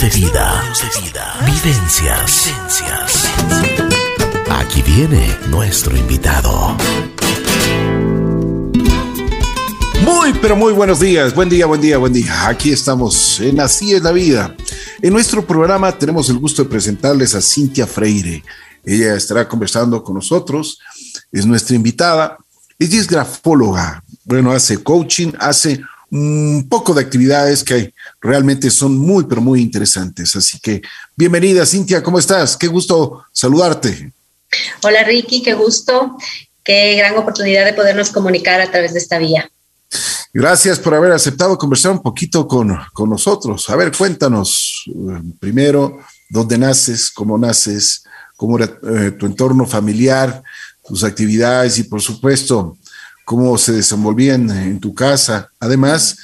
De vida. Vivencias. Aquí viene nuestro invitado. Muy, pero muy buenos días. Buen día, buen día, buen día. Aquí estamos en Así es la vida. En nuestro programa tenemos el gusto de presentarles a Cintia Freire. Ella estará conversando con nosotros. Es nuestra invitada. Ella es grafóloga. Bueno, hace coaching, hace un poco de actividades que realmente son muy, pero muy interesantes. Así que bienvenida, Cintia, ¿cómo estás? Qué gusto saludarte. Hola, Ricky, qué gusto. Qué gran oportunidad de podernos comunicar a través de esta vía. Gracias por haber aceptado conversar un poquito con, con nosotros. A ver, cuéntanos eh, primero dónde naces, cómo naces, cómo era eh, tu entorno familiar, tus actividades y por supuesto cómo se desenvolvían en tu casa. Además,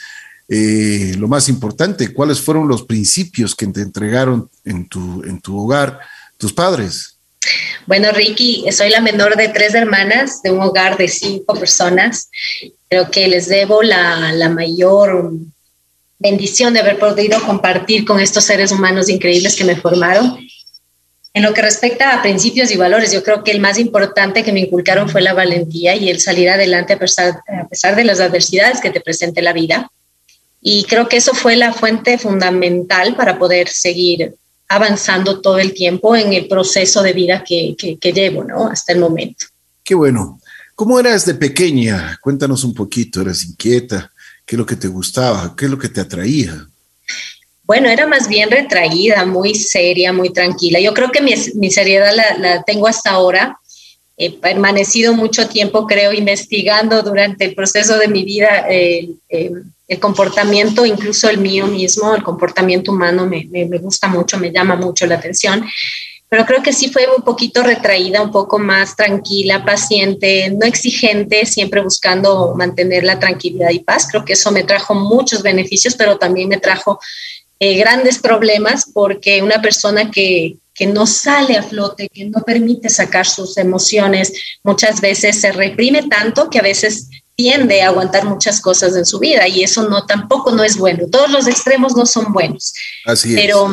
eh, lo más importante, cuáles fueron los principios que te entregaron en tu, en tu hogar tus padres. Bueno, Ricky, soy la menor de tres hermanas de un hogar de cinco personas. Creo que les debo la, la mayor bendición de haber podido compartir con estos seres humanos increíbles que me formaron en lo que respecta a principios y valores, yo creo que el más importante que me inculcaron fue la valentía y el salir adelante a pesar, a pesar de las adversidades que te presente la vida. Y creo que eso fue la fuente fundamental para poder seguir avanzando todo el tiempo en el proceso de vida que, que, llevo, ¿no? Hasta el momento. Qué bueno. ¿Cómo eras de pequeña? Cuéntanos un poquito. ¿Eras inquieta? ¿Qué es lo que te gustaba? ¿Qué es lo que te atraía? Bueno, era más bien retraída, muy seria, muy tranquila. Yo creo que mi, seriedad la, tengo hasta ahora. He permanecido mucho tiempo, creo, investigando durante el proceso de mi vida el comportamiento, incluso el mío mismo, el comportamiento humano me, me, gusta mucho, me llama mucho la atención. Pero creo que sí fue un poquito retraída, un poco más tranquila, paciente, no exigente, siempre buscando mantener la tranquilidad y paz. Creo que eso me trajo muchos beneficios, pero también me trajo eh, grandes problemas porque una persona que, que no sale a flote, que no permite sacar sus emociones, muchas veces se reprime tanto que a veces tiende a aguantar muchas cosas en su vida y eso no tampoco no es bueno. Todos los extremos no son buenos. Así Pero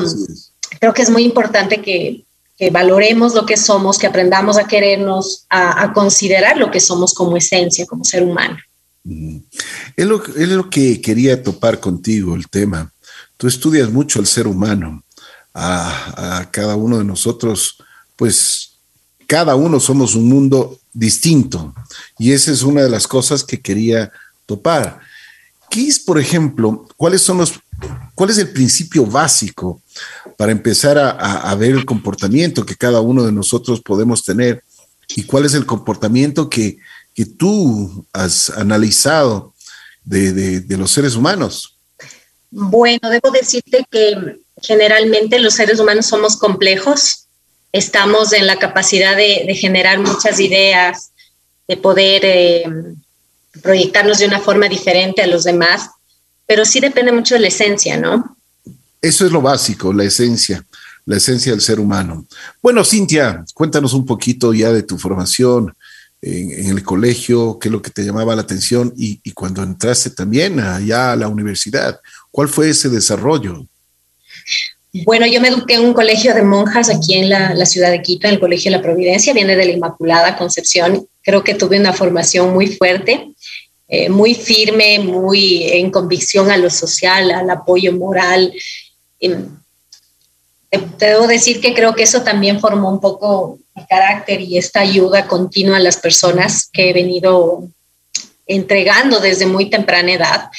creo que es muy importante que, que, valoremos lo que somos, que aprendamos a querernos, a, a, considerar lo que somos como esencia, como ser humano. Es lo, es lo que quería topar contigo, el tema tú estudias mucho al ser humano, a, cada uno de nosotros, pues cada uno somos un mundo distinto y esa es una de las cosas que quería topar. ¿Qué es, por ejemplo, cuáles son los, cuál es el principio básico para empezar a, ver el comportamiento que cada uno de nosotros podemos tener y cuál es el comportamiento que, que tú has analizado de, de los seres humanos? Bueno, debo decirte que generalmente los seres humanos somos complejos, estamos en la capacidad de, generar muchas ideas, de poder eh, proyectarnos de una forma diferente a los demás, pero sí depende mucho de la esencia, ¿no? Eso es lo básico, la esencia, la esencia del ser humano. Bueno, Cintia, cuéntanos un poquito ya de tu formación en, el colegio, qué es lo que te llamaba la atención y, y cuando entraste también allá a la universidad. ¿Cuál fue ese desarrollo? Bueno, yo me eduqué en un colegio de monjas aquí en la, ciudad de Quito, en el Colegio de la Providencia, viene de la Inmaculada Concepción. Creo que tuve una formación muy fuerte, eh, muy firme, muy en convicción a lo social, al apoyo moral. debo decir que creo que eso también formó un poco mi carácter y esta ayuda continua a las personas que he venido entregando desde muy temprana edad.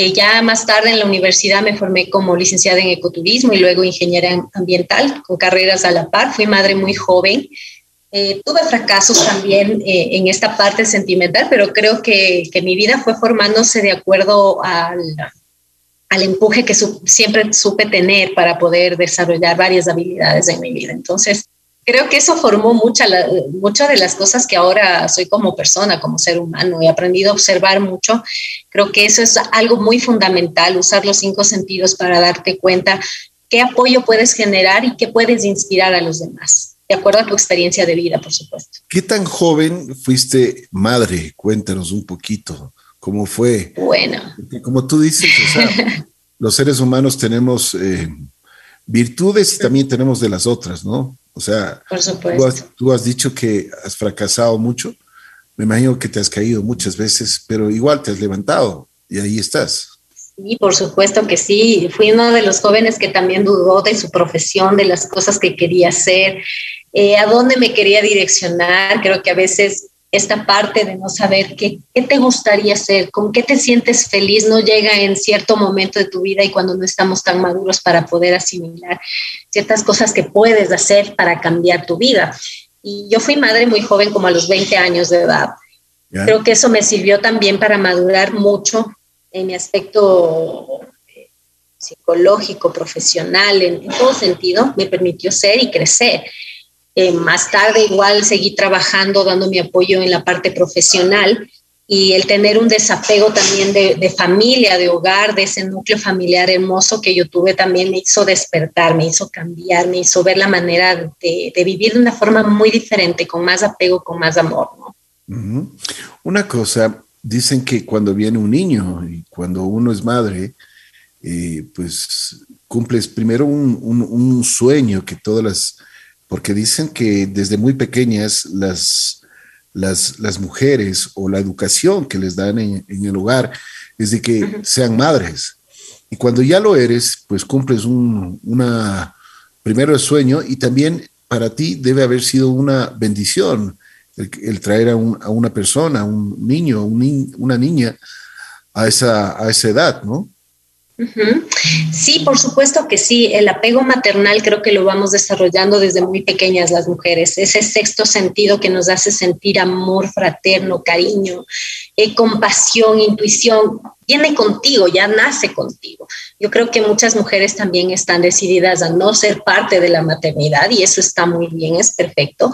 Eh, ya más tarde en la universidad me formé como licenciada en ecoturismo y luego ingeniera ambiental con carreras a la par. Fui madre muy joven. Eh, tuve fracasos también eh, en esta parte sentimental, pero creo que, que, mi vida fue formándose de acuerdo al, al empuje que siempre supe tener para poder desarrollar varias habilidades en mi vida. Entonces, creo que eso formó muchas de las cosas que ahora soy como persona, como ser humano. He aprendido a observar mucho. Creo que eso es algo muy fundamental, usar los cinco sentidos para darte cuenta qué apoyo puedes generar y qué puedes inspirar a los demás, de acuerdo a tu experiencia de vida, por supuesto. ¿Qué tan joven fuiste madre? Cuéntanos un poquito. ¿Cómo fue? Bueno. como tú dices, los seres humanos tenemos... Eh, virtudes también tenemos de las otras, ¿no? O sea, Tú, has, dicho que has fracasado mucho. Me imagino que te has caído muchas veces, pero igual te has levantado y ahí estás. Sí, por supuesto que sí. Fui uno de los jóvenes que también dudó de su profesión, de las cosas que quería hacer, eh, a dónde me quería direccionar. Creo que a veces esta parte de no saber qué, qué, te gustaría hacer, con qué te sientes feliz, no llega en cierto momento de tu vida y cuando no estamos tan maduros para poder asimilar ciertas cosas que puedes hacer para cambiar tu vida. Y yo fui madre muy joven, como a los 20 años de edad. Creo que eso me sirvió también para madurar mucho en mi aspecto eh, psicológico, profesional, en, en todo sentido, me permitió ser y crecer. Eh, más tarde igual seguí trabajando, dando mi apoyo en la parte profesional y el tener un desapego también de, familia, de hogar, de ese núcleo familiar hermoso que yo tuve también me hizo despertar, me hizo cambiar, me hizo ver la manera de, vivir de una forma muy diferente, con más apego, con más amor. Una cosa, dicen que cuando viene un niño y cuando uno es madre, eh, pues cumples primero un sueño que todas las porque dicen que desde muy pequeñas las, las, mujeres o la educación que les dan en, el hogar es de que sean madres. Y cuando ya lo eres, pues cumples un una, primero el sueño y también para ti debe haber sido una bendición el, traer a, una persona, un niño, una niña a esa, a esa edad, ¿no? Sí, por supuesto que sí. El apego maternal creo que lo vamos desarrollando desde muy pequeñas las mujeres. Ese sexto sentido que nos hace sentir amor fraterno, cariño, eh, compasión, intuición, viene contigo, ya nace contigo. Yo creo que muchas mujeres también están decididas a no ser parte de la maternidad y eso está muy bien, es perfecto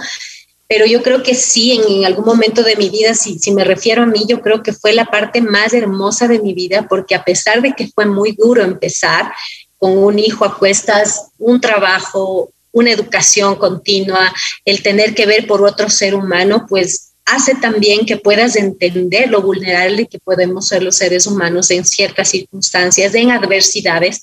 pero yo creo que sí, en, algún momento de mi vida, si, me refiero a mí, yo creo que fue la parte más hermosa de mi vida, porque a pesar de que fue muy duro empezar con un hijo a cuestas, un trabajo, una educación continua, el tener que ver por otro ser humano, pues hace también que puedas entender lo vulnerable que podemos ser los seres humanos en ciertas circunstancias, en adversidades,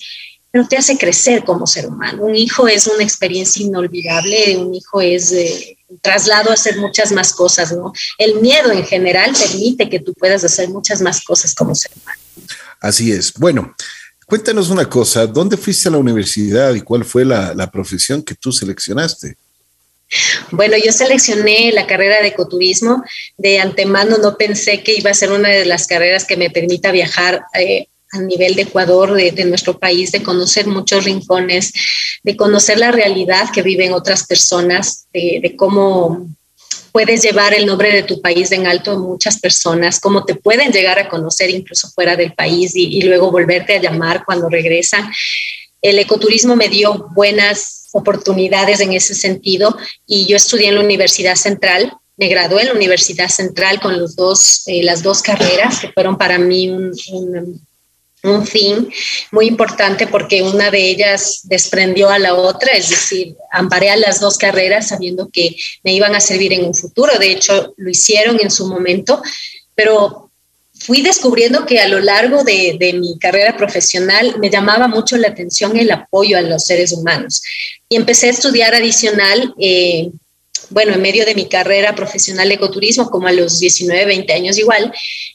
pero te hace crecer como ser humano. Un hijo es una experiencia inolvidable, un hijo es... Eh, traslado a hacer muchas más cosas, ¿no? El miedo en general permite que tú puedas hacer muchas más cosas como ser humano. Así es. Bueno, cuéntanos una cosa, ¿dónde fuiste a la universidad y cuál fue la, la profesión que tú seleccionaste? Bueno, yo seleccioné la carrera de ecoturismo. De antemano no pensé que iba a ser una de las carreras que me permita viajar eh, a nivel de Ecuador, de, nuestro país, de conocer muchos rincones, de conocer la realidad que viven otras personas, de, cómo puedes llevar el nombre de tu país en alto a muchas personas, cómo te pueden llegar a conocer incluso fuera del país y, y luego volverte a llamar cuando regresan. El ecoturismo me dio buenas oportunidades en ese sentido y yo estudié en la Universidad Central me gradué en la Universidad Central con los dos, eh, las dos carreras que fueron para mí un, un fin muy importante porque una de ellas desprendió a la otra, es decir, amparé a las dos carreras sabiendo que me iban a servir en un futuro. De hecho, lo hicieron en su momento, pero fui descubriendo que a lo largo de, mi carrera profesional me llamaba mucho la atención el apoyo a los seres humanos. Y empecé a estudiar adicional eh, bueno, en medio de mi carrera profesional de ecoturismo, como a los 19, 20 años igual,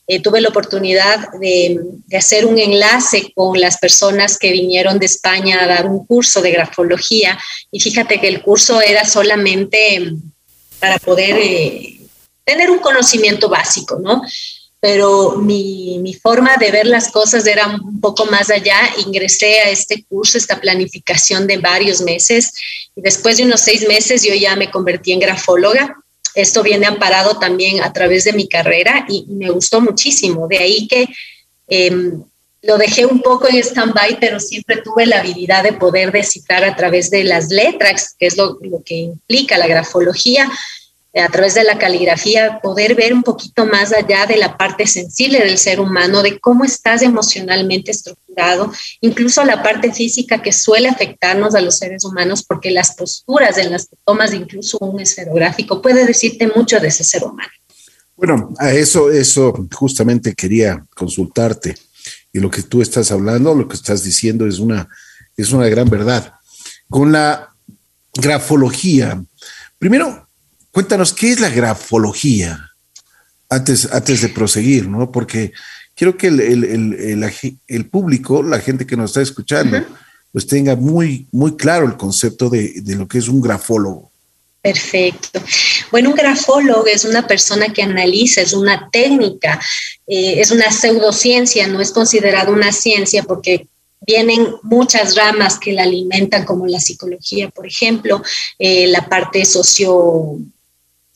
eh, tuve la oportunidad de, hacer un enlace con las personas que vinieron de España a dar un curso de grafología. Y fíjate que el curso era solamente para poder eh, tener un conocimiento básico, ¿no? Pero mi, mi, forma de ver las cosas era un poco más allá. Ingresé a este curso, esta planificación de varios meses, y después de unos seis meses yo ya me convertí en grafóloga. Esto viene amparado también a través de mi carrera y, me gustó muchísimo. De ahí que em, lo dejé un poco en stand-by, pero siempre tuve la habilidad de poder descifrar a través de las letras, que es lo, lo que implica la grafología, a través de la caligrafía, poder ver un poquito más allá de la parte sensible del ser humano, de cómo estás emocionalmente estructurado, incluso la parte física que suele afectarnos a los seres humanos, porque las posturas en las que tomas incluso un esferográfico puede decirte mucho de ese ser humano. Bueno, a eso, eso justamente quería consultarte. Y lo que tú estás hablando, lo que estás diciendo es una, es una gran verdad. con la grafología. Primero, cuéntanos, ¿qué es la grafología? Antes, antes de proseguir, ¿no? Porque quiero que el, público, la gente que nos está escuchando, pues tenga muy, muy claro el concepto de, lo que es un grafólogo. Perfecto. Bueno, un grafólogo es una persona que analiza, es una técnica, eh, es una pseudociencia, no es considerado una ciencia porque vienen muchas ramas que la alimentan, como la psicología, por ejemplo, eh, la parte socio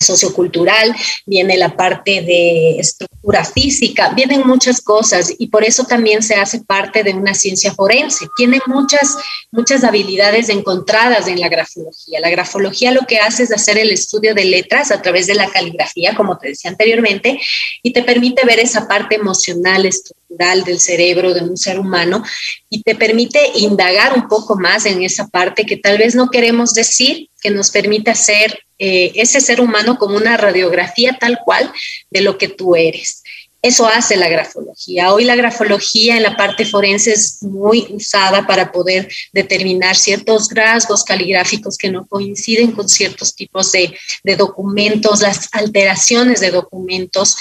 sociocultural, viene la parte de estructura física, vienen muchas cosas y por eso también se hace parte de una ciencia forense. Tiene muchas, muchas habilidades encontradas en la grafología. La grafología lo que hace es hacer el estudio de letras a través de la caligrafía, como te decía anteriormente, y te permite ver esa parte emocional, estructural del cerebro de un ser humano y te permite indagar un poco más en esa parte que tal vez no queremos decir, que nos permite hacer eh, ese ser humano como una radiografía tal cual de lo que tú eres. Eso hace la grafología. Hoy la grafología en la parte forense es muy usada para poder determinar ciertos rasgos caligráficos que no coinciden con ciertos tipos de, documentos, las alteraciones de documentos.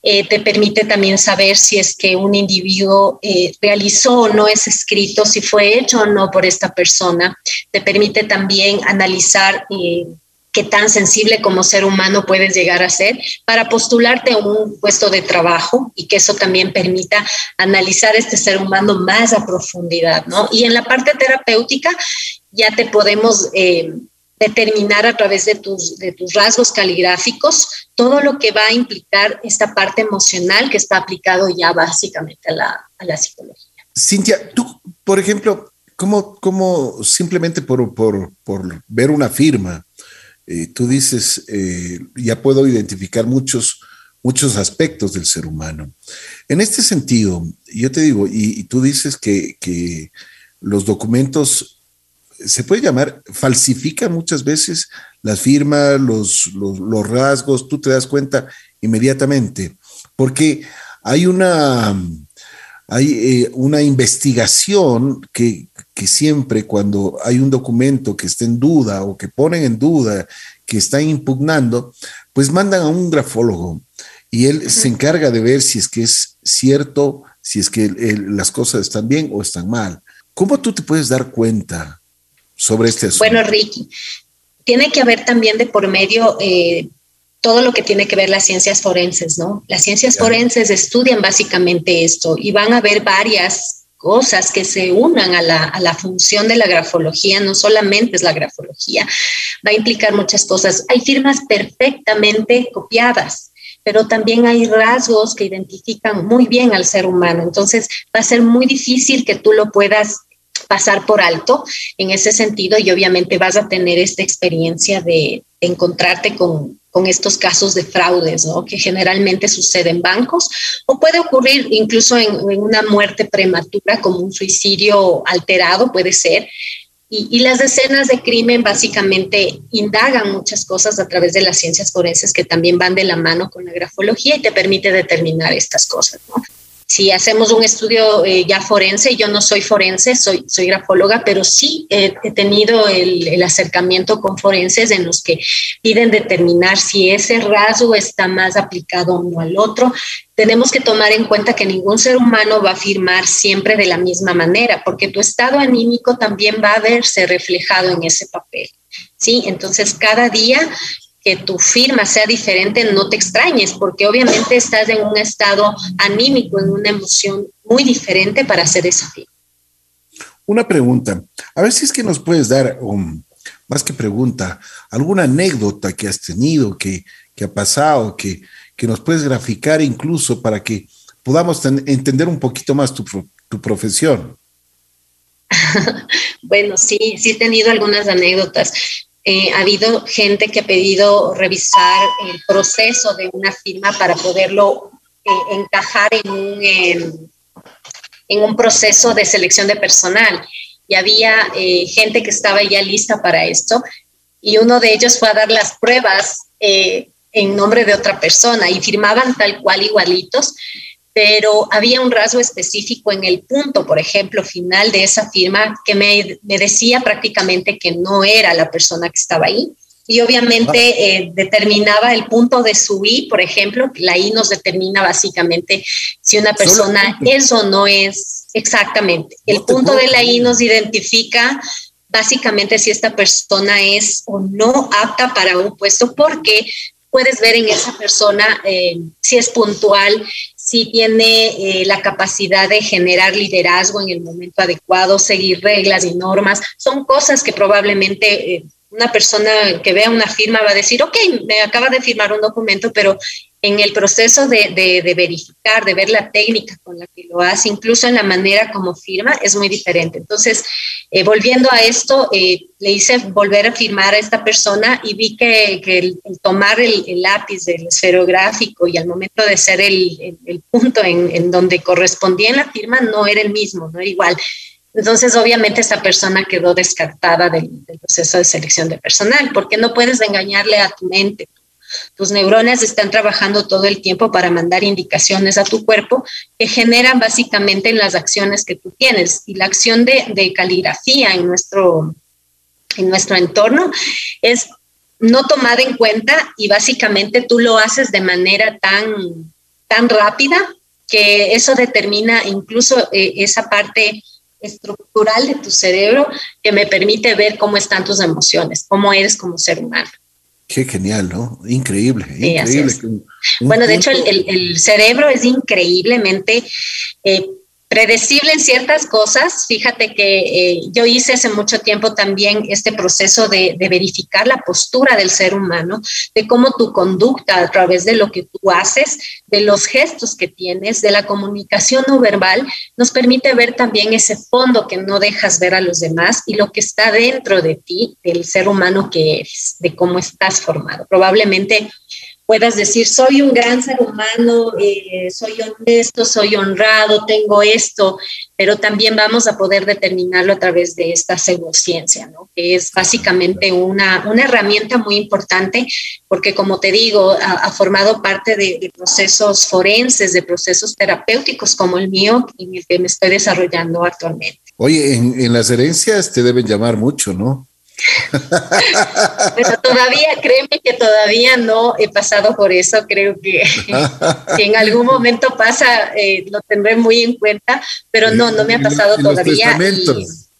Eh, te permite también saber si es que un individuo eh, realizó o no ese escrito, si fue hecho o no por esta persona. Te permite también analizar qué tan sensible como ser humano puedes llegar a ser para postularte a un puesto de trabajo y que eso también permita analizar este ser humano más a profundidad, ¿no? Y en la parte terapéutica ya te podemos eh, determinar a través de tus, de tus rasgos caligráficos todo lo que va a implicar esta parte emocional que está aplicado ya básicamente a la, a la psicología. Cintia, tú, por ejemplo, ¿cómo, cómo simplemente por, por, por ver una firma, eh, tú dices, eh, ya puedo identificar muchos, muchos aspectos del ser humano. En este sentido, yo te digo, y, tú dices que, los documentos, se puede llamar, falsifican muchas veces las firmas, los, los, rasgos, tú te das cuenta inmediatamente, porque hay una, hay eh, una investigación que, que siempre cuando hay un documento que está en duda o que ponen en duda, que están impugnando, pues mandan a un grafólogo y él se encarga de ver si es que es cierto, si es que las cosas están bien o están mal. ¿Cómo tú te puedes dar cuenta sobre este asunto? Bueno, Ricky, tiene que haber también de por medio eh, todo lo que tiene que ver las ciencias forenses, ¿no? Las ciencias forenses estudian básicamente esto y van a ver varias cosas que se unan a la, función de la grafología, no solamente es la grafología, va a implicar muchas cosas. Hay firmas perfectamente copiadas, pero también hay rasgos que identifican muy bien al ser humano. Entonces va a ser muy difícil que tú lo puedas pasar por alto en ese sentido y obviamente vas a tener esta experiencia de encontrarte con, con estos casos de fraudes, ¿no? que generalmente sucede en bancos o puede ocurrir incluso en, una muerte prematura como un suicidio alterado, puede ser. Y, y, las escenas de crimen básicamente indagan muchas cosas a través de las ciencias forenses que también van de la mano con la grafología y te permite determinar estas cosas. ¿no? Si hacemos un estudio eh, ya forense, yo no soy forense, soy, soy grafóloga, pero sí he, tenido el, acercamiento con forenses en los que piden determinar si ese rasgo está más aplicado uno al otro. Tenemos que tomar en cuenta que ningún ser humano va a firmar siempre de la misma manera, porque tu estado anímico también va a verse reflejado en ese papel. ¿sí? Entonces, cada día que tu firma sea diferente, no te extrañes, porque obviamente estás en un estado anímico, en una emoción muy diferente para hacer esa firma. Una pregunta, a ver si es que nos puedes dar, um, más que pregunta, alguna anécdota que has tenido, que, ha pasado, que, que, nos puedes graficar incluso para que podamos entender un poquito más tu, tu profesión. bueno, sí, sí he tenido algunas anécdotas. Eh, ha habido gente que ha pedido revisar el proceso de una firma para poderlo eh, encajar en un, en un proceso de selección de personal. Y había eh, gente que estaba ya lista para esto y uno de ellos fue a dar las pruebas en nombre de otra persona y firmaban tal cual igualitos, pero había un rasgo específico en el punto, por ejemplo, final de esa firma que me, me decía prácticamente que no era la persona que estaba ahí. Y obviamente eh, determinaba el punto de su I, por ejemplo, la I nos determina básicamente si una persona es o no es exactamente. El punto de la I nos identifica básicamente si esta persona es o no apta para un puesto, porque puedes ver en esa persona eh, si es puntual, si tiene eh, la capacidad de generar liderazgo en el momento adecuado, seguir reglas y normas. Son cosas que probablemente eh, una persona que vea una firma va a decir, ok, me acaba de firmar un documento, pero en el proceso de, verificar, de ver la técnica con la que lo hace, incluso en la manera como firma, es muy diferente. Entonces, eh, volviendo a esto, eh, le hice volver a firmar a esta persona y vi que, el, tomar el, lápiz del esferográfico y al momento de ser el, punto en, donde correspondía en la firma no era el mismo, no era igual. Entonces, obviamente, esta persona quedó descartada del, del proceso de selección de personal, porque no puedes engañarle a tu mente tus neuronas están trabajando todo el tiempo para mandar indicaciones a tu cuerpo que generan básicamente las acciones que tú tienes. Y la acción de, caligrafía en nuestro, en nuestro entorno es no tomada en cuenta y básicamente tú lo haces de manera tan, tan rápida que eso determina incluso eh, esa parte estructural de tu cerebro que me permite ver cómo están tus emociones, cómo eres como ser humano. Qué genial, ¿no? Increíble, increíble. bueno, de hecho, el, cerebro es increíblemente eh, predecible en ciertas cosas. Fíjate que eh, yo hice hace mucho tiempo también este proceso de, verificar la postura del ser humano, de cómo tu conducta a través de lo que tú haces, de los gestos que tienes, de la comunicación no verbal, nos permite ver también ese fondo que no dejas ver a los demás y lo que está dentro de ti, del ser humano que eres, de cómo estás formado. Probablemente puedas decir, soy un gran ser humano, eh, soy honesto, soy honrado, tengo esto, pero también vamos a poder determinarlo a través de esta pseudociencia, ¿no? que es básicamente una, una herramienta muy importante, porque como te digo, ha, formado parte de, procesos forenses, de procesos terapéuticos como el mío, en el que me estoy desarrollando actualmente. Oye, en las herencias te deben llamar mucho, ¿no? Pero todavía, créeme que todavía no he pasado por eso. Creo que, en algún momento pasa, eh, lo tendré muy en cuenta, pero no, no me ha pasado todavía.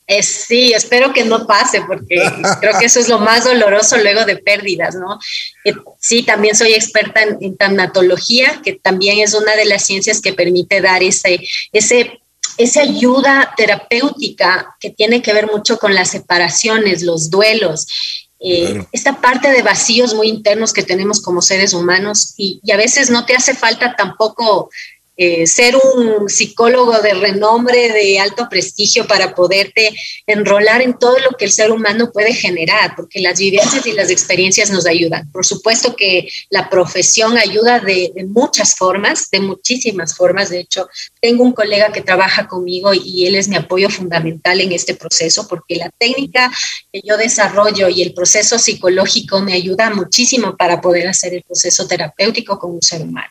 Eh, sí, espero que no pase, porque creo que eso es lo más doloroso luego de pérdidas, ¿no? Eh, sí, también soy experta en, en, tanatología, que también es una de las ciencias que permite dar ese, ese esa ayuda terapéutica que tiene que ver mucho con las separaciones, los duelos, eh, esta parte de vacíos muy internos que tenemos como seres humanos y, y, a veces no te hace falta tampoco eh, ser un psicólogo de renombre, de alto prestigio para poderte enrolar en todo lo que el ser humano puede generar, porque las vivencias y las experiencias nos ayudan. Por supuesto que la profesión ayuda de, muchas formas, de muchísimas formas. De hecho, tengo un colega que trabaja conmigo y él es mi apoyo fundamental en este proceso, porque la técnica que yo desarrollo y el proceso psicológico me ayuda muchísimo para poder hacer el proceso terapéutico con un ser humano.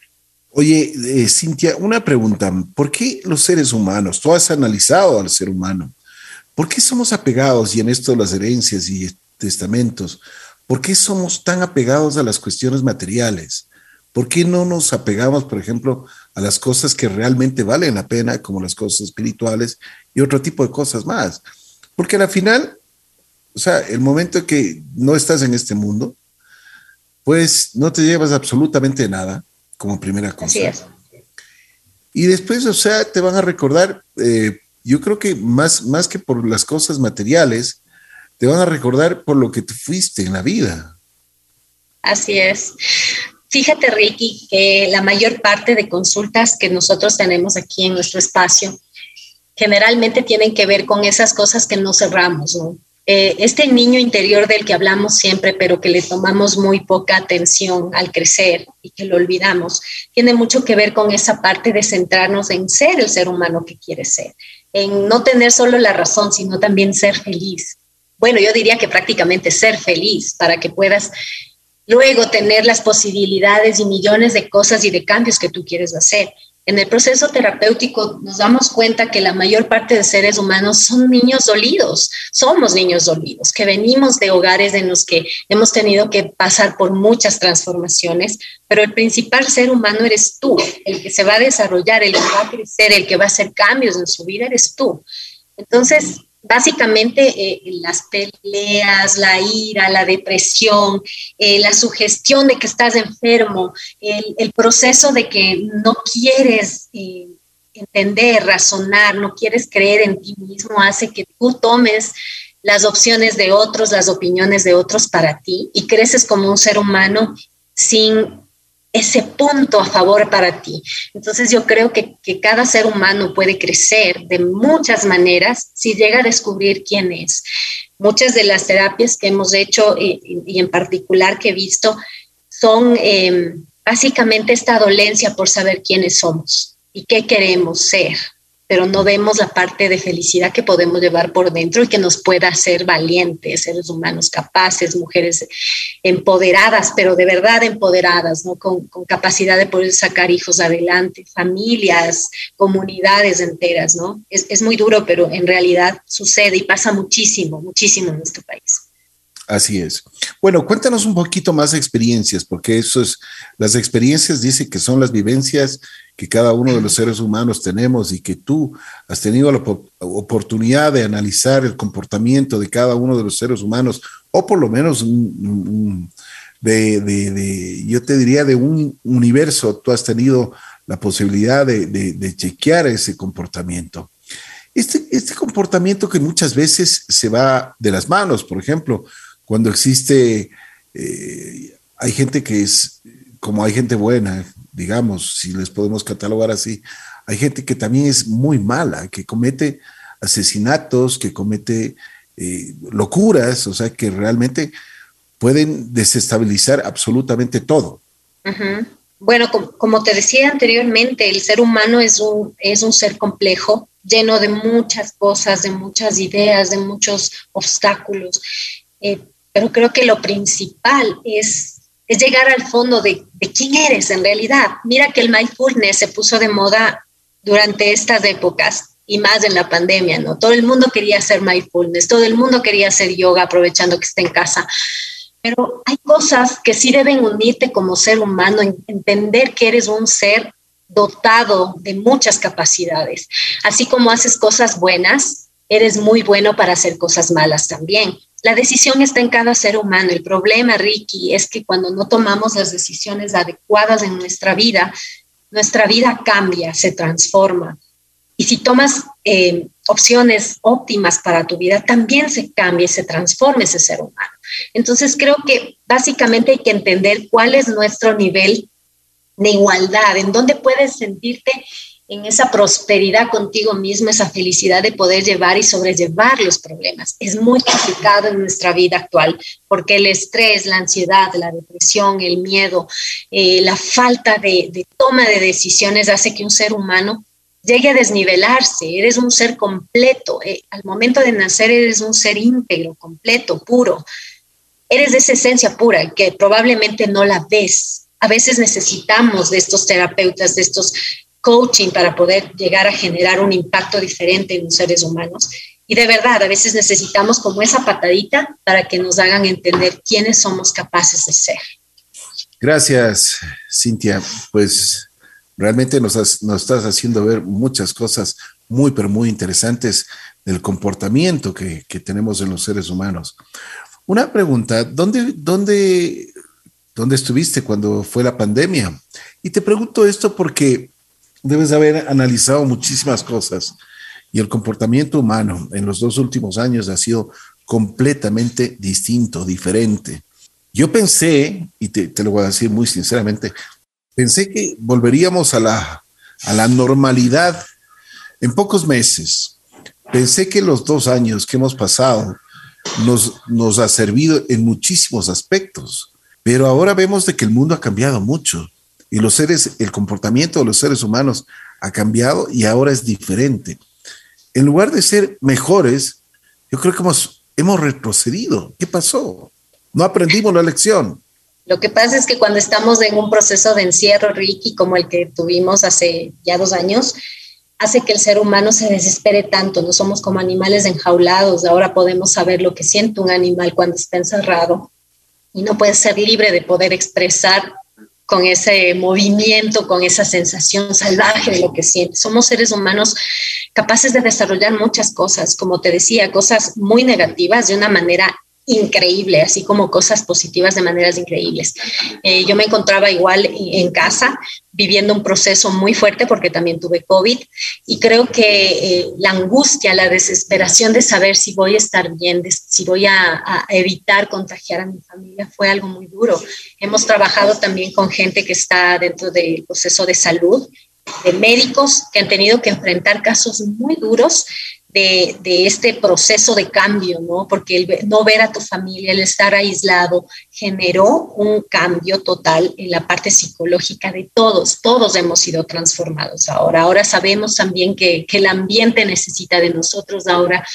Oye, eh, Cintia, una pregunta. ¿Por qué los seres humanos, tú has analizado al ser humano, ¿por qué somos apegados y en esto de las herencias y testamentos, ¿por qué somos tan apegados a las cuestiones materiales? ¿Por qué no nos apegamos, por ejemplo, a las cosas que realmente valen la pena, como las cosas espirituales y otro tipo de cosas más? Porque al final, o sea, el momento que no estás en este mundo, pues no te llevas absolutamente nada como primera cosa. Y después, o sea, te van a recordar, eh, yo creo que más, más que por las cosas materiales, te van a recordar por lo que tú fuiste en la vida. Así es. Fíjate, Ricky, que la mayor parte de consultas que nosotros tenemos aquí en nuestro espacio generalmente tienen que ver con esas cosas que no cerramos, ¿no? Eh, este niño interior del que hablamos siempre, pero que le tomamos muy poca atención al crecer y que lo olvidamos, tiene mucho que ver con esa parte de centrarnos en ser el ser humano que quiere ser, en no tener solo la razón, sino también ser feliz. Bueno, yo diría que prácticamente ser feliz para que puedas luego tener las posibilidades y millones de cosas y de cambios que tú quieres hacer. En el proceso terapéutico nos damos cuenta que la mayor parte de seres humanos son niños dolidos, somos niños dolidos, que venimos de hogares en los que hemos tenido que pasar por muchas transformaciones, pero el principal ser humano eres tú, el que se va a desarrollar, el que va a crecer, el que va a hacer cambios en su vida eres tú. Entonces, básicamente eh, las peleas, la ira, la depresión, eh, la sugestión de que estás enfermo, el, proceso de que no quieres eh, entender, razonar, no quieres creer en ti mismo, hace que tú tomes las opciones de otros, las opiniones de otros para ti y creces como un ser humano sin ese punto a favor para ti. Entonces yo creo que, cada ser humano puede crecer de muchas maneras si llega a descubrir quién es. Muchas de las terapias que hemos hecho y, en particular que he visto son em, básicamente esta dolencia por saber quiénes somos y qué queremos ser pero no vemos la parte de felicidad que podemos llevar por dentro y que nos pueda hacer valientes, seres humanos capaces, mujeres empoderadas, pero de verdad empoderadas, ¿no? Con, capacidad de poder sacar hijos adelante, familias, comunidades enteras, ¿no? Es, es muy duro, pero en realidad sucede y pasa muchísimo, muchísimo en nuestro país. Así es. Bueno, cuéntanos un poquito más experiencias, porque eso es, las experiencias dice que son las vivencias que cada uno de los seres humanos tenemos y que tú has tenido la oportunidad de analizar el comportamiento de cada uno de los seres humanos, o por lo menos de, yo te diría, de un universo, tú has tenido la posibilidad de, chequear ese comportamiento. Este, este comportamiento que muchas veces se va de las manos, por ejemplo, cuando existe, eh, hay gente que es, como hay gente buena, digamos, si les podemos catalogar así, hay gente que también es muy mala, que comete asesinatos, que comete eh, locuras, o sea, que realmente pueden desestabilizar absolutamente todo. Bueno, como, te decía anteriormente, el ser humano es un, es un ser complejo, lleno de muchas cosas, de muchas ideas, de muchos obstáculos. Eh, pero creo que lo principal es, es llegar al fondo de, de quién eres en realidad. Mira que el mindfulness se puso de moda durante estas épocas y más en la pandemia, ¿no? Todo el mundo quería hacer mindfulness, todo el mundo quería hacer yoga aprovechando que está en casa. Pero hay cosas que sí deben unirte como ser humano, entender que eres un ser dotado de muchas capacidades. Así como haces cosas buenas, eres muy bueno para hacer cosas malas también. La decisión está en cada ser humano. El problema, Ricky, es que cuando no tomamos las decisiones adecuadas en nuestra vida, nuestra vida cambia, se transforma. Y si tomas eh, opciones óptimas para tu vida, también se cambia y se transforma ese ser humano. Entonces creo que básicamente hay que entender cuál es nuestro nivel de igualdad, en dónde puedes sentirte en esa prosperidad contigo mismo, esa felicidad de poder llevar y sobrellevar los problemas. Es muy complicado en nuestra vida actual porque el estrés, la ansiedad, la depresión, el miedo, eh, la falta de, toma de decisiones hace que un ser humano llegue a desnivelarse. Eres un ser completo. Eh, al momento de nacer eres un ser íntegro, completo, puro. Eres de esa esencia pura que probablemente no la ves. A veces necesitamos de estos terapeutas, de estos coaching para poder llegar a generar un impacto diferente en los seres humanos. Y de verdad, a veces necesitamos como esa patadita para que nos hagan entender quiénes somos capaces de ser. Gracias, Cintia. Pues realmente nos, estás haciendo ver muchas cosas muy, pero muy interesantes del comportamiento que, tenemos en los seres humanos. Una pregunta, ¿dónde, dónde, ¿dónde estuviste cuando fue la pandemia? Y te pregunto esto porque debes haber analizado muchísimas cosas y el comportamiento humano en los dos últimos años ha sido completamente distinto, diferente. Yo pensé, y te, lo voy a decir muy sinceramente, pensé que volveríamos a la, a la normalidad en pocos meses. Pensé que los dos años que hemos pasado nos, nos ha servido en muchísimos aspectos, pero ahora vemos de que el mundo ha cambiado mucho y los seres, el comportamiento de los seres humanos ha cambiado y ahora es diferente. En lugar de ser mejores, yo creo que hemos, hemos retrocedido. ¿Qué pasó? No aprendimos la lección. Lo que pasa es que cuando estamos en un proceso de encierro, Ricky, como el que tuvimos hace ya dos años, hace que el ser humano se desespere tanto. No somos como animales enjaulados. Ahora podemos saber lo que siente un animal cuando está encerrado y no puede ser libre de poder expresar con ese movimiento, con esa sensación salvaje de lo que siente. Somos seres humanos capaces de desarrollar muchas cosas, como te decía, cosas muy negativas de una manera increíble, así como cosas positivas de maneras increíbles. Eh, yo me encontraba igual en casa, viviendo un proceso muy fuerte porque también tuve COVID y creo que eh, la angustia, la desesperación de saber si voy a estar bien, si voy a, a, evitar contagiar a mi familia fue algo muy duro. Hemos trabajado también con gente que está dentro del proceso de salud, de médicos que han tenido que enfrentar casos muy duros de, este proceso de cambio, ¿no? Porque el no ver a tu familia, el estar aislado, generó un cambio total en la parte psicológica de todos. Todos hemos sido transformados ahora. Ahora sabemos también que, el ambiente necesita de nosotros ahora.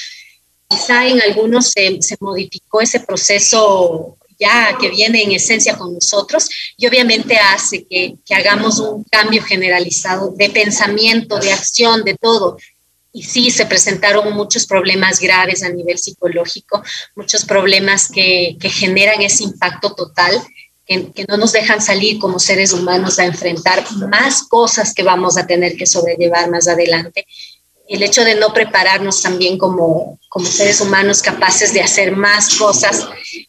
Quizá en algunos se, modificó ese proceso ya que viene en esencia con nosotros y obviamente hace que, hagamos un cambio generalizado de pensamiento, de acción, de todo y sí se presentaron muchos problemas graves a nivel psicológico, muchos problemas que, generan ese impacto total, que, que, no nos dejan salir como seres humanos a enfrentar más cosas que vamos a tener que sobrellevar más adelante. El hecho de no prepararnos también como, como seres humanos capaces de hacer más cosas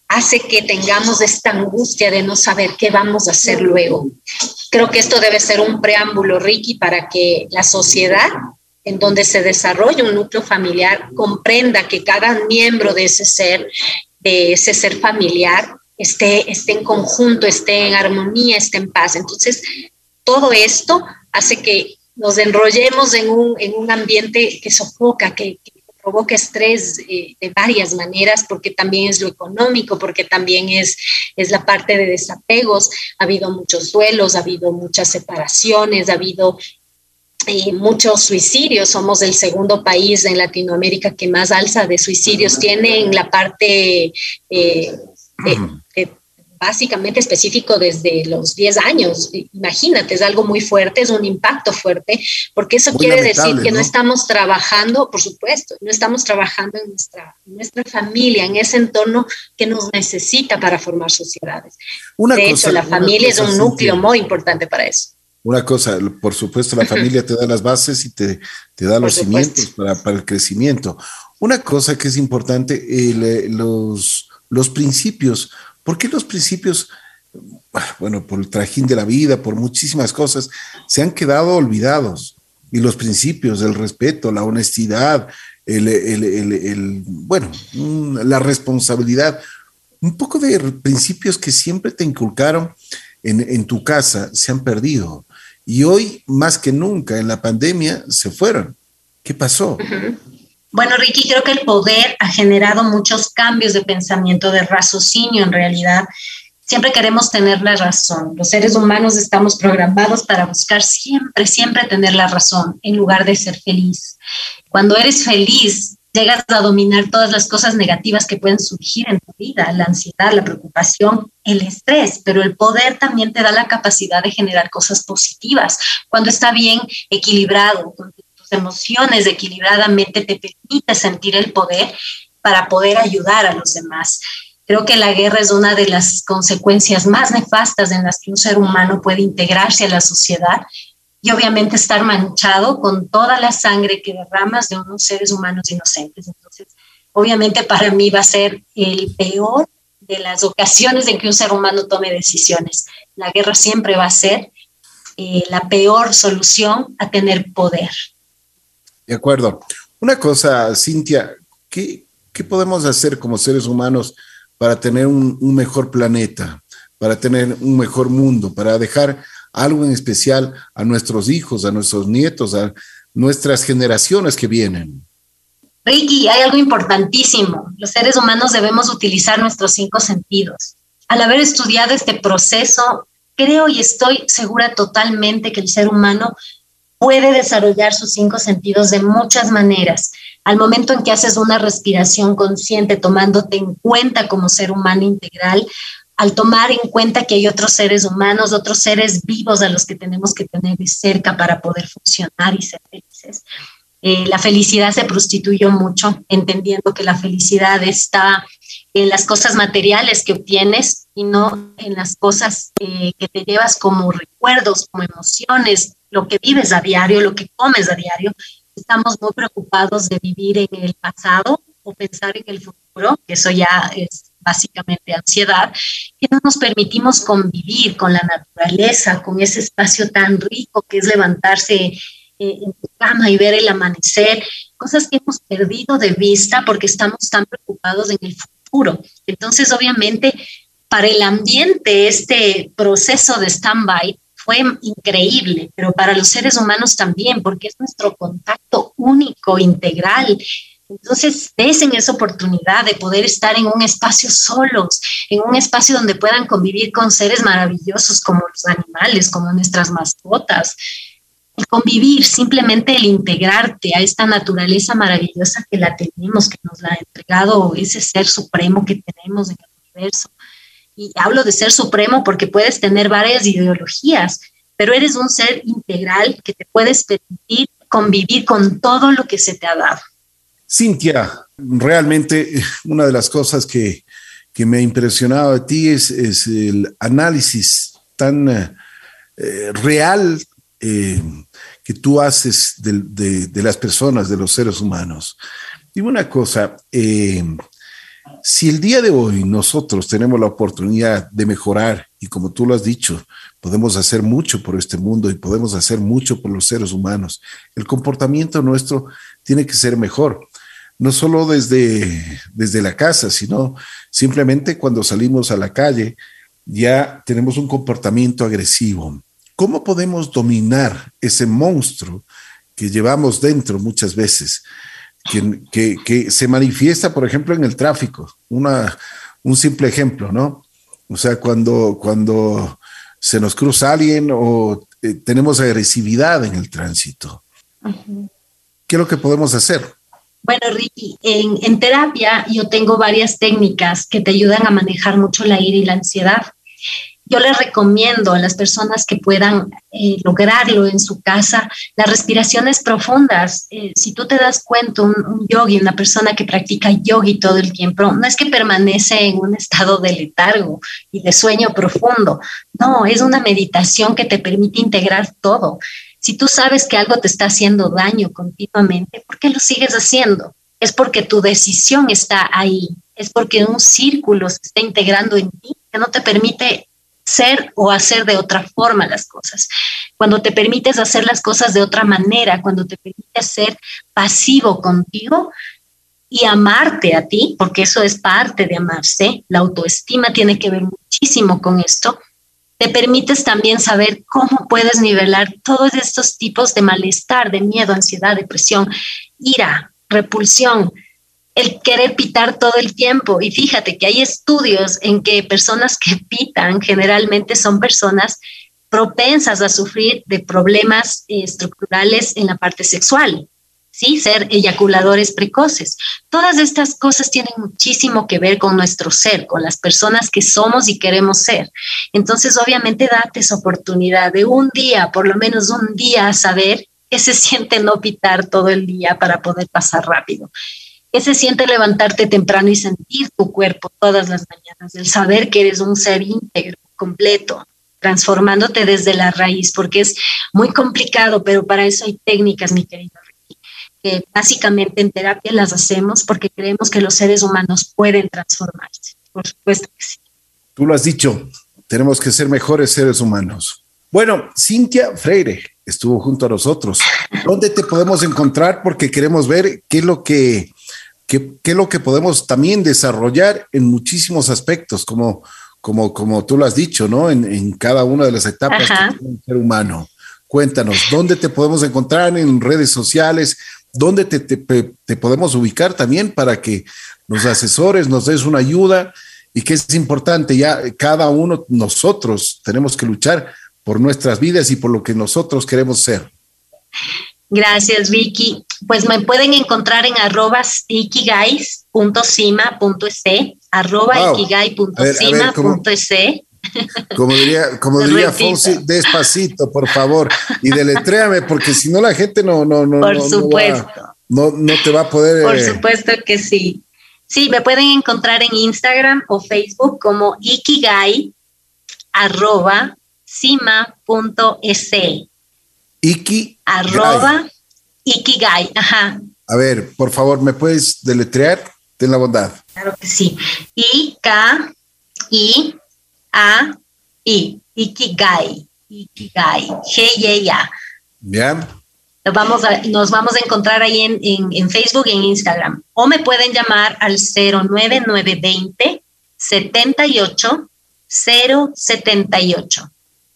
hace que tengamos esta angustia de no saber qué vamos a hacer luego. Creo que esto debe ser un preámbulo, Ricky, para que la sociedad en donde se desarrolla un núcleo familiar, comprenda que cada miembro de ese ser, de ese ser familiar, esté, esté en conjunto, esté en armonía, esté en paz. Entonces, todo esto hace que nos enrollemos en un, en un ambiente que sofoca, que, provoca estrés eh, de varias maneras, porque también es lo económico, porque también es, es la parte de desapegos. Ha habido muchos duelos, ha habido muchas separaciones, ha habido muchos suicidios. Somos el segundo país en Latinoamérica que más alza de suicidios tiene en la parte eh, básicamente específico desde los 10 años. Imagínate, es algo muy fuerte, es un impacto fuerte, porque eso quiere decir que ¿no? estamos trabajando, por supuesto, no estamos trabajando en nuestra, nuestra familia, en ese entorno que nos necesita para formar sociedades. de hecho, la familia es un núcleo muy importante para eso. Una cosa, por supuesto, la familia te da las bases y te, te da los cimientos para, para, el crecimiento. Una cosa que es importante, eh, los, los principios. ¿Por qué los principios, bueno, por el trajín de la vida, por muchísimas cosas, se han quedado olvidados? Y los principios, el respeto, la honestidad, el, el, el, bueno, la responsabilidad, un poco de principios que siempre te inculcaron en, en tu casa se han perdido y hoy más que nunca en la pandemia se fueron. ¿Qué pasó? Bueno, Ricky, creo que el poder ha generado muchos cambios de pensamiento, de raciocinio en realidad. Siempre queremos tener la razón. Los seres humanos estamos programados para buscar siempre, siempre tener la razón en lugar de ser feliz. Cuando eres feliz, llegas a dominar todas las cosas negativas que pueden surgir en tu vida, la ansiedad, la preocupación, el estrés, pero el poder también te da la capacidad de generar cosas positivas. Cuando está bien equilibrado, con tus emociones equilibradamente, te permite sentir el poder para poder ayudar a los demás. Creo que la guerra es una de las consecuencias más nefastas en las que un ser humano puede integrarse a la sociedad y obviamente estar manchado con toda la sangre que derramas de unos seres humanos inocentes. Entonces, obviamente para mí va a ser el peor de las ocasiones en que un ser humano tome decisiones. La guerra siempre va a ser eh, la peor solución a tener poder. De acuerdo. Una cosa, Cintia, ¿qué, qué podemos hacer como seres humanos para tener un, un mejor planeta, para tener un mejor mundo, para dejar algo en especial a nuestros hijos, a nuestros nietos, a nuestras generaciones que vienen. Ricky, hay algo importantísimo. Los seres humanos debemos utilizar nuestros cinco sentidos. Al haber estudiado este proceso, creo y estoy segura totalmente que el ser humano puede desarrollar sus cinco sentidos de muchas maneras. Al momento en que haces una respiración consciente, tomándote en cuenta como ser humano integral, al tomar en cuenta que hay otros seres humanos, otros seres vivos a los que tenemos que tener de cerca para poder funcionar y ser felices. Eh, la felicidad se prostituyó mucho, entendiendo que la felicidad está en las cosas materiales que obtienes y no en las cosas eh, que te llevas como recuerdos, como emociones, lo que vives a diario, lo que comes a diario. Estamos muy preocupados de vivir en el pasado o pensar en el futuro, que eso ya es básicamente ansiedad, que no nos permitimos convivir con la naturaleza, con ese espacio tan rico que es levantarse eh, en tu cama y ver el amanecer, cosas que hemos perdido de vista porque estamos tan preocupados en el futuro. Entonces, obviamente, para el ambiente, este proceso de stand-by fue increíble, pero para los seres humanos también, porque es nuestro contacto único, integral. Entonces, en esa oportunidad de poder estar en un espacio solos, en un espacio donde puedan convivir con seres maravillosos como los animales, como nuestras mascotas. El convivir, simplemente el integrarte a esta naturaleza maravillosa que la tenemos, que nos la ha entregado ese ser supremo que tenemos en el universo y hablo de ser supremo porque puedes tener varias ideologías, pero eres un ser integral que te puedes permitir convivir con todo lo que se te ha dado. Cintia, realmente una de las cosas que, me ha impresionado de ti es, el análisis tan eh, real eh, que tú haces de, las personas, de los seres humanos. Dime una cosa, eh, si el día de hoy nosotros tenemos la oportunidad de mejorar, y como tú lo has dicho, podemos hacer mucho por este mundo y podemos hacer mucho por los seres humanos, el comportamiento nuestro tiene que ser mejor. No solo desde, desde la casa, sino simplemente cuando salimos a la calle, ya tenemos un comportamiento agresivo. ¿Cómo podemos dominar ese monstruo que llevamos dentro muchas veces? que, se manifiesta, por ejemplo, en el tráfico. Una, un simple ejemplo, ¿no? O sea, cuando, cuando se nos cruza alguien o eh, tenemos agresividad en el tránsito. ¿Qué es lo que podemos hacer? Bueno, Ricky, en, terapia yo tengo varias técnicas que te ayudan a manejar mucho la ira y la ansiedad. Yo les recomiendo a las personas que puedan eh, lograrlo en su casa las respiraciones profundas. Eh, si tú te das cuenta, un, un, yogi, una persona que practica yogi todo el tiempo, no es que permanece en un estado de letargo y de sueño profundo, no, es una meditación que te permite integrar todo. Si tú sabes que algo te está haciendo daño continuamente, ¿por qué lo sigues haciendo? Es porque tu decisión está ahí, es porque un círculo se está integrando en ti que no te permite ser o hacer de otra forma las cosas. Cuando te permites hacer las cosas de otra manera, cuando te permites ser pasivo contigo y amarte a ti, porque eso es parte de amarse, la autoestima tiene que ver muchísimo con esto, te permites también saber cómo puedes nivelar todos estos tipos de malestar, de miedo, ansiedad, depresión, ira, repulsión, el querer pitar todo el tiempo. Y fíjate que hay estudios en que personas que pitan generalmente son personas propensas a sufrir de problemas eh, estructurales en la parte sexual, ¿sí? Ser eyaculadores precoces. Todas estas cosas tienen muchísimo que ver con nuestro ser, con las personas que somos y queremos ser. Entonces, obviamente, date esa oportunidad de un día, por lo menos un día, saber qué se siente no pitar todo el día para poder pasar rápido. ¿Qué se siente levantarte temprano y sentir tu cuerpo todas las mañanas? El saber que eres un ser íntegro, completo, transformándote desde la raíz, porque es muy complicado, pero para eso hay técnicas, mi querido que básicamente en terapia las hacemos porque creemos que los seres humanos pueden transformarse. Por supuesto que sí. Tú lo has dicho, tenemos que ser mejores seres humanos. Bueno, Cintia Freire estuvo junto a nosotros. ¿Dónde te podemos encontrar? Porque queremos ver qué es lo que qué, es lo que podemos también desarrollar en muchísimos aspectos, como, como, como tú lo has dicho, ¿no? En, cada una de las etapas del ser humano. Cuéntanos, ¿dónde te podemos encontrar en redes sociales? ¿Dónde te, te, podemos ubicar también para que nos asesores, nos des una ayuda? Y que es importante, ya cada uno, nosotros tenemos que luchar por nuestras vidas y por lo que nosotros queremos ser. Gracias, Vicky. Pues me pueden encontrar en arroba ikigai.cima.es, arroba ikigai.cima.es. Como diría, como diría Fonsi, despacito, por favor, y deletréame, porque si no la gente no, no, no. Por supuesto. No, no, te va a poder. Por eh, supuesto que sí. Sí, me pueden encontrar en Instagram o Facebook como ikigai arroba cima.es. Iki. Arroba ikigai. Ajá. A ver, por favor, ¿me puedes deletrear? Ten la bondad. Claro que sí. I, K, I, A, I. Ikigai. Ikigai. G, Y, A. Bien. Nos vamos a, nos vamos a encontrar ahí en, en, en Facebook y en Instagram. O me pueden llamar al 09920 78 078.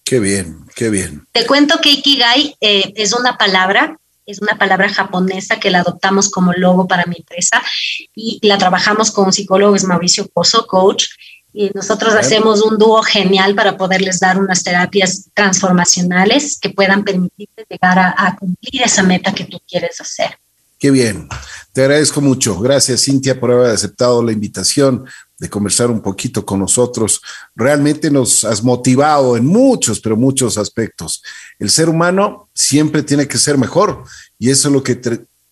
Qué bien, qué bien. Te cuento que Ikigai eh, es una palabra, es una palabra japonesa que la adoptamos como logo para mi empresa y la trabajamos con psicólogos Mauricio Pozo, coach, y nosotros hacemos un dúo genial para poderles dar unas terapias transformacionales que puedan permitirte llegar a, a cumplir esa meta que tú quieres hacer. Qué bien. Te agradezco mucho. Gracias, Cintia, por haber aceptado la invitación de conversar un poquito con nosotros. Realmente nos has motivado en muchos, pero muchos aspectos. El ser humano siempre tiene que ser mejor y eso es lo que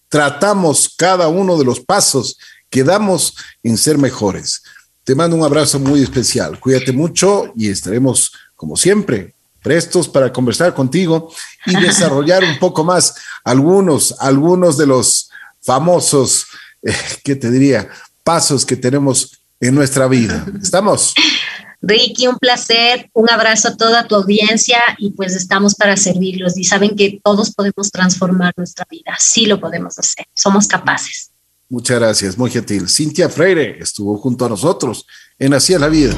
tratamos cada uno de los pasos que damos en ser mejores. Te mando un abrazo muy especial. Cuídate mucho y estaremos, como siempre, prestos para conversar contigo y desarrollar un poco más algunos, algunos de los famosos, eh, ¿qué te diría? Pasos que tenemos en nuestra vida. ¿Estamos? Ricky, un placer, un abrazo a toda tu audiencia y pues estamos para servirlos y saben que todos podemos transformar nuestra vida, sí lo podemos hacer, somos capaces. Muchas gracias, muy gentil. Cintia Freire estuvo junto a nosotros en Así la Vida.